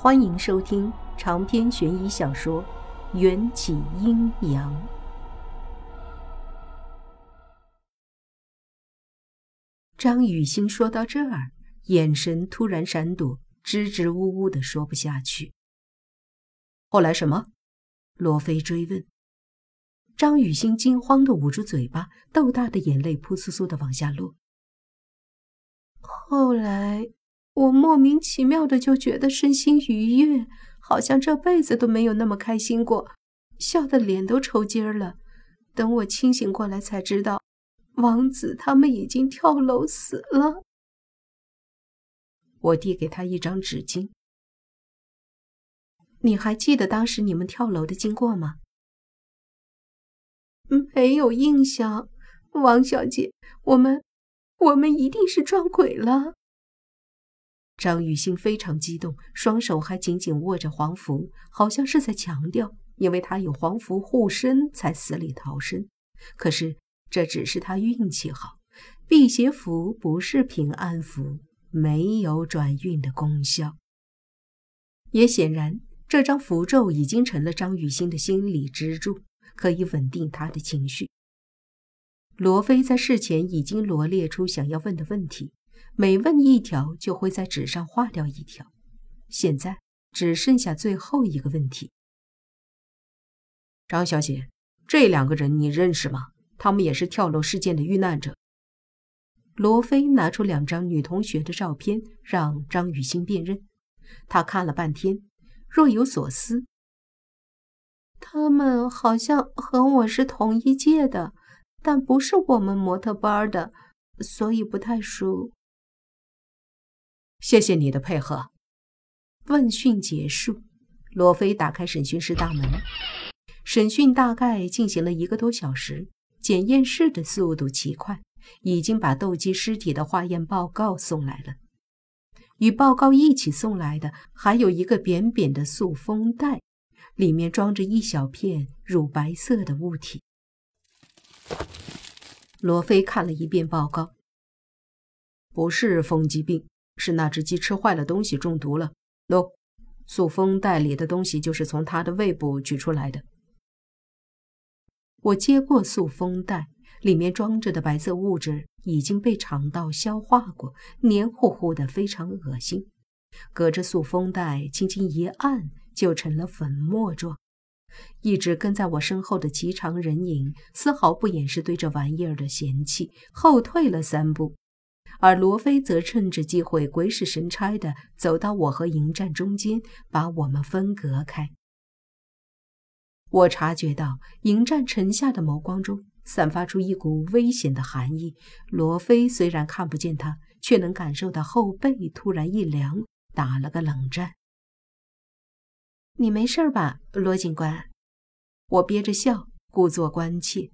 欢迎收听长篇悬疑小说《缘起阴阳》。张雨欣说到这儿，眼神突然闪躲，支支吾吾的说不下去。后来什么？罗非追问。张雨欣惊慌的捂住嘴巴，豆大的眼泪扑簌簌的往下落。后来。我莫名其妙的就觉得身心愉悦，好像这辈子都没有那么开心过，笑得脸都抽筋儿了。等我清醒过来，才知道王子他们已经跳楼死了。我递给他一张纸巾。你还记得当时你们跳楼的经过吗？没有印象，王小姐，我们，我们一定是撞鬼了。张雨欣非常激动，双手还紧紧握着黄符，好像是在强调，因为他有黄符护身，才死里逃生。可是这只是他运气好，辟邪符不是平安符，没有转运的功效。也显然，这张符咒已经成了张雨欣的心理支柱，可以稳定他的情绪。罗非在事前已经罗列出想要问的问题。每问一条，就会在纸上划掉一条。现在只剩下最后一个问题。张小姐，这两个人你认识吗？他们也是跳楼事件的遇难者。罗非拿出两张女同学的照片，让张雨欣辨认。他看了半天，若有所思。他们好像和我是同一届的，但不是我们模特班的，所以不太熟。谢谢你的配合。问讯结束，罗非打开审讯室大门。审讯大概进行了一个多小时，检验室的速度奇快，已经把斗鸡尸体的化验报告送来了。与报告一起送来的，还有一个扁扁的塑封袋，里面装着一小片乳白色的物体。罗非看了一遍报告，不是风疾病。是那只鸡吃坏了东西中毒了。喏，塑封袋里的东西就是从它的胃部取出来的。我接过塑封袋，里面装着的白色物质已经被肠道消化过，黏糊糊的，非常恶心。隔着塑封袋轻轻一按，就成了粉末状。一直跟在我身后的颀长人影丝毫不掩饰对这玩意儿的嫌弃，后退了三步。而罗非则趁着机会鬼使神差地走到我和迎战中间，把我们分隔开。我察觉到迎战沉下的眸光中散发出一股危险的寒意。罗非虽然看不见他，却能感受到后背突然一凉，打了个冷战。你没事吧，罗警官？我憋着笑，故作关切。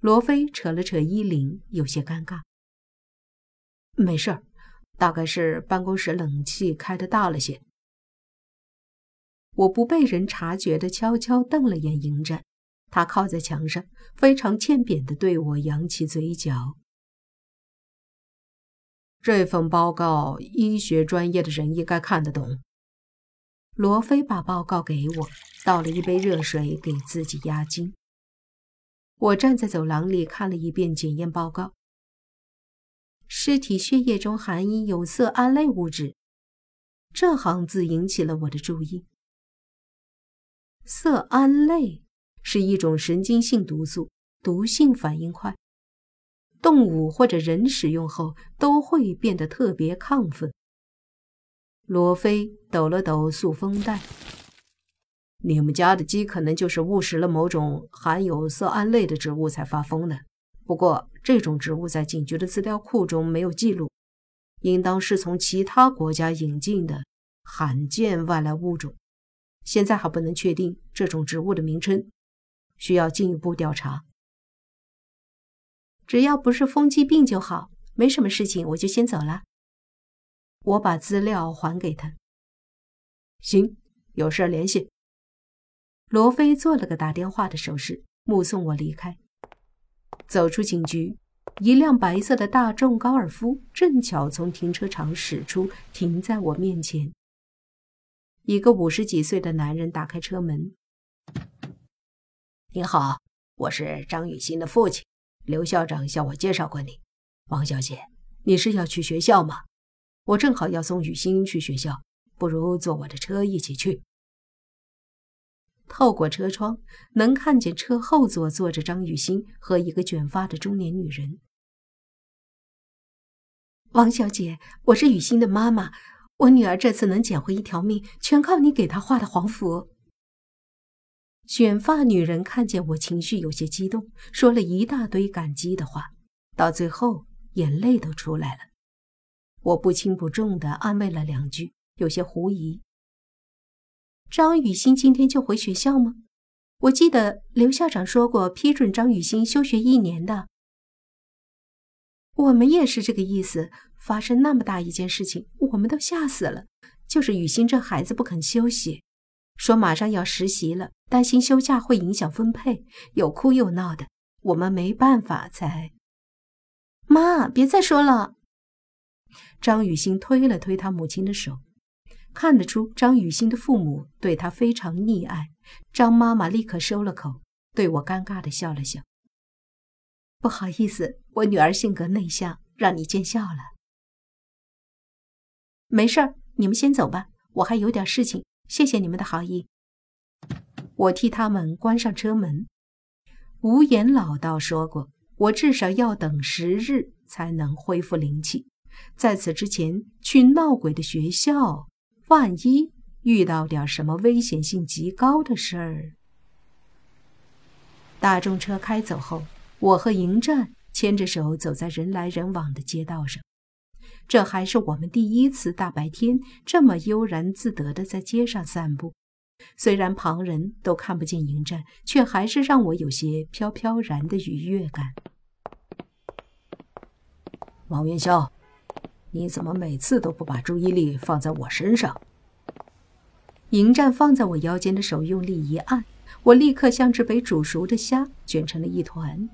罗非扯了扯衣领，有些尴尬。没事儿，大概是办公室冷气开的大了些。我不被人察觉的悄悄瞪了眼迎战，他靠在墙上，非常欠扁的对我扬起嘴角。这份报告，医学专业的人应该看得懂。罗非把报告给我，倒了一杯热水给自己压惊。我站在走廊里看了一遍检验报告。尸体血液中含一有色胺类物质，这行字引起了我的注意。色胺类是一种神经性毒素，毒性反应快，动物或者人使用后都会变得特别亢奋。罗非抖了抖塑封袋，你们家的鸡可能就是误食了某种含有色胺类的植物才发疯的。不过，这种植物在警局的资料库中没有记录，应当是从其他国家引进的罕见外来物种。现在还不能确定这种植物的名称，需要进一步调查。只要不是风疾病就好，没什么事情，我就先走了。我把资料还给他。行，有事联系。罗非做了个打电话的手势，目送我离开。走出警局，一辆白色的大众高尔夫正巧从停车场驶出，停在我面前。一个五十几岁的男人打开车门：“你好，我是张雨欣的父亲，刘校长向我介绍过你。王小姐，你是要去学校吗？我正好要送雨欣去学校，不如坐我的车一起去。”透过车窗，能看见车后座坐着张雨欣和一个卷发的中年女人。王小姐，我是雨欣的妈妈。我女儿这次能捡回一条命，全靠你给她画的黄符。卷发女人看见我情绪有些激动，说了一大堆感激的话，到最后眼泪都出来了。我不轻不重的安慰了两句，有些狐疑。张雨欣今天就回学校吗？我记得刘校长说过批准张雨欣休学一年的。我们也是这个意思。发生那么大一件事情，我们都吓死了。就是雨欣这孩子不肯休息，说马上要实习了，担心休假会影响分配，又哭又闹的，我们没办法才。妈，别再说了。张雨欣推了推他母亲的手，看得出张雨欣的父母对她非常溺爱。张妈妈立刻收了口，对我尴尬的笑了笑。不好意思，我女儿性格内向，让你见笑了。没事儿，你们先走吧，我还有点事情。谢谢你们的好意。我替他们关上车门。无言老道说过，我至少要等十日才能恢复灵气。在此之前，去闹鬼的学校，万一遇到点什么危险性极高的事儿。大众车开走后，我和迎战牵着手走在人来人往的街道上。这还是我们第一次大白天这么悠然自得的在街上散步，虽然旁人都看不见迎战，却还是让我有些飘飘然的愉悦感。王元宵，你怎么每次都不把注意力放在我身上？迎战放在我腰间的手用力一按，我立刻像只被煮熟的虾卷成了一团。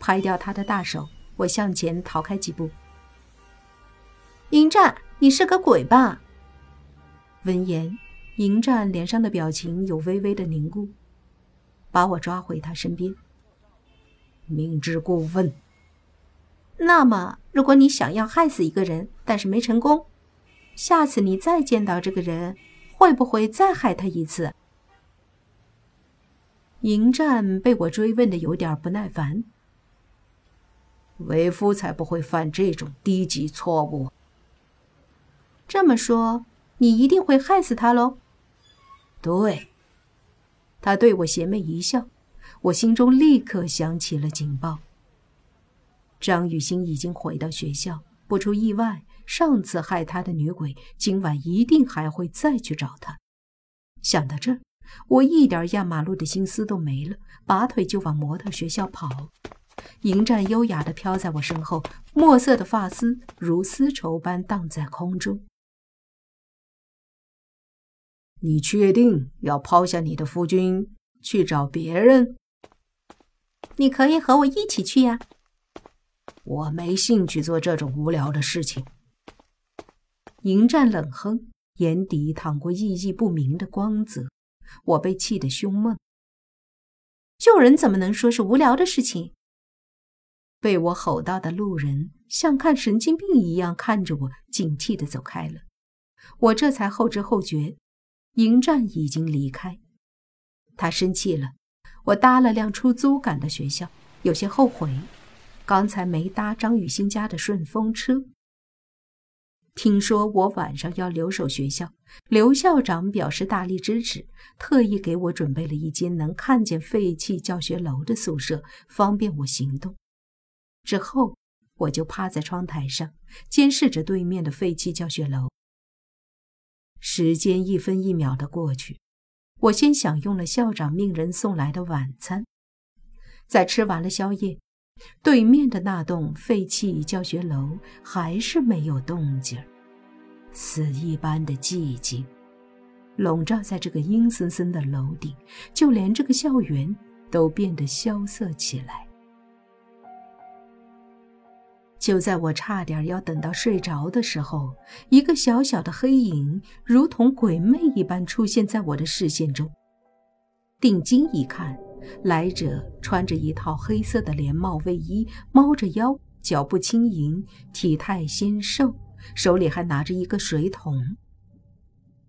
拍掉他的大手，我向前逃开几步。迎战，你是个鬼吧？闻言，迎战脸上的表情有微微的凝固，把我抓回他身边。明知故问。那么，如果你想要害死一个人，但是没成功，下次你再见到这个人，会不会再害他一次？迎战被我追问的有点不耐烦。为夫才不会犯这种低级错误。这么说，你一定会害死他喽？对。他对我邪魅一笑，我心中立刻响起了警报。张雨欣已经回到学校，不出意外，上次害她的女鬼今晚一定还会再去找她。想到这儿，我一点压马路的心思都没了，拔腿就往模特学校跑。迎战优雅地飘在我身后，墨色的发丝如丝绸般荡在空中。你确定要抛下你的夫君去找别人？你可以和我一起去呀。我没兴趣做这种无聊的事情。迎战冷哼，眼底淌过意义不明的光泽。我被气得胸闷。救人怎么能说是无聊的事情？被我吼到的路人像看神经病一样看着我，警惕地走开了。我这才后知后觉。迎战已经离开，他生气了。我搭了辆出租赶到学校，有些后悔，刚才没搭张雨欣家的顺风车。听说我晚上要留守学校，刘校长表示大力支持，特意给我准备了一间能看见废弃教学楼的宿舍，方便我行动。之后，我就趴在窗台上，监视着对面的废弃教学楼。时间一分一秒的过去，我先享用了校长命人送来的晚餐，在吃完了宵夜，对面的那栋废弃教学楼还是没有动静死一般的寂静笼罩在这个阴森森的楼顶，就连这个校园都变得萧瑟起来。就在我差点要等到睡着的时候，一个小小的黑影如同鬼魅一般出现在我的视线中。定睛一看，来者穿着一套黑色的连帽卫衣，猫着腰，脚步轻盈，体态纤瘦，手里还拿着一个水桶。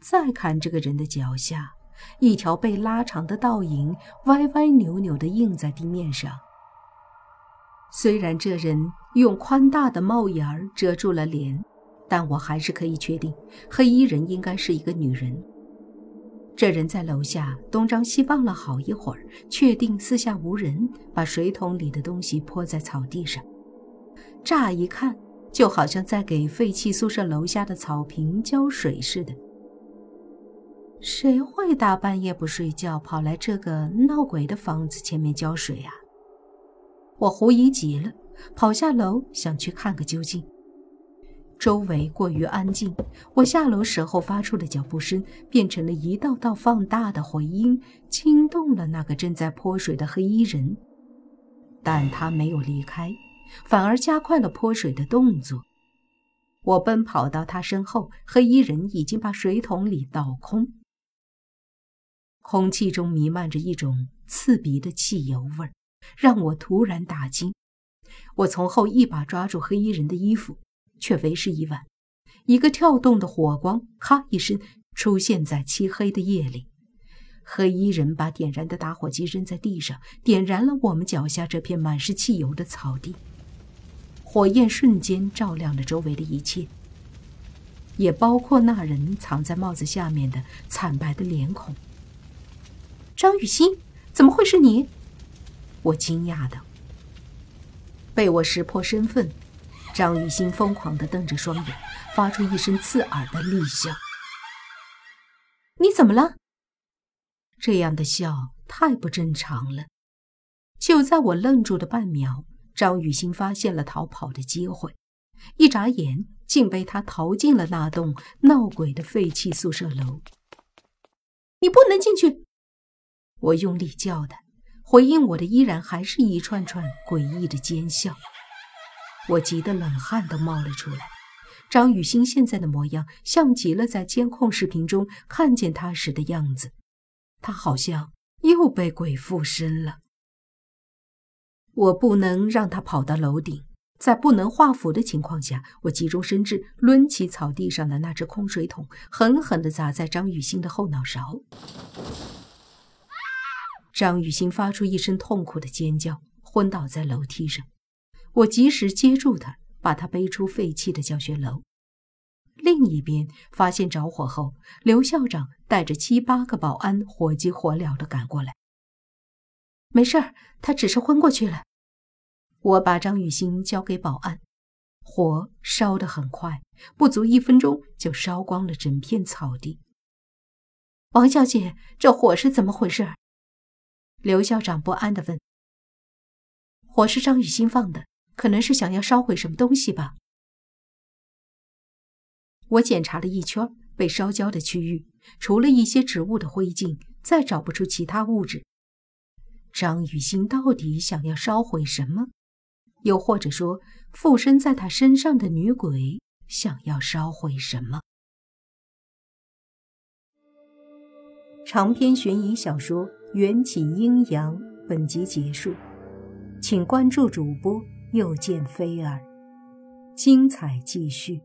再看这个人的脚下，一条被拉长的倒影歪歪扭扭地印在地面上。虽然这人用宽大的帽檐儿遮住了脸，但我还是可以确定，黑衣人应该是一个女人。这人在楼下东张西望了好一会儿，确定四下无人，把水桶里的东西泼在草地上。乍一看，就好像在给废弃宿舍楼下的草坪浇水似的。谁会大半夜不睡觉跑来这个闹鬼的房子前面浇水啊？我狐疑极了，跑下楼想去看个究竟。周围过于安静，我下楼时候发出的脚步声变成了一道道放大的回音，惊动了那个正在泼水的黑衣人。但他没有离开，反而加快了泼水的动作。我奔跑到他身后，黑衣人已经把水桶里倒空，空气中弥漫着一种刺鼻的汽油味。让我突然大惊，我从后一把抓住黑衣人的衣服，却为时已晚。一个跳动的火光，咔一声出现在漆黑的夜里。黑衣人把点燃的打火机扔在地上，点燃了我们脚下这片满是汽油的草地。火焰瞬间照亮了周围的一切，也包括那人藏在帽子下面的惨白的脸孔。张雨欣，怎么会是你？我惊讶的，被我识破身份，张雨欣疯狂的瞪着双眼，发出一声刺耳的厉笑。你怎么了？这样的笑太不正常了。就在我愣住的半秒，张雨欣发现了逃跑的机会，一眨眼竟被他逃进了那栋闹鬼的废弃宿舍楼。你不能进去！我用力叫的。回应我的依然还是一串串诡异的尖笑，我急得冷汗都冒了出来。张雨欣现在的模样像极了在监控视频中看见她时的样子，她好像又被鬼附身了。我不能让她跑到楼顶，在不能画符的情况下，我急中生智，抡起草地上的那只空水桶，狠狠地砸在张雨欣的后脑勺。张雨欣发出一声痛苦的尖叫，昏倒在楼梯上。我及时接住他，把他背出废弃的教学楼。另一边，发现着火后，刘校长带着七八个保安火急火燎地赶过来。没事儿，他只是昏过去了。我把张雨欣交给保安。火烧得很快，不足一分钟就烧光了整片草地。王小姐，这火是怎么回事？刘校长不安地问：“火是张雨欣放的，可能是想要烧毁什么东西吧？”我检查了一圈被烧焦的区域，除了一些植物的灰烬，再找不出其他物质。张雨欣到底想要烧毁什么？又或者说，附身在她身上的女鬼想要烧毁什么？长篇悬疑小说。缘起阴阳，本集结束，请关注主播，又见菲儿，精彩继续。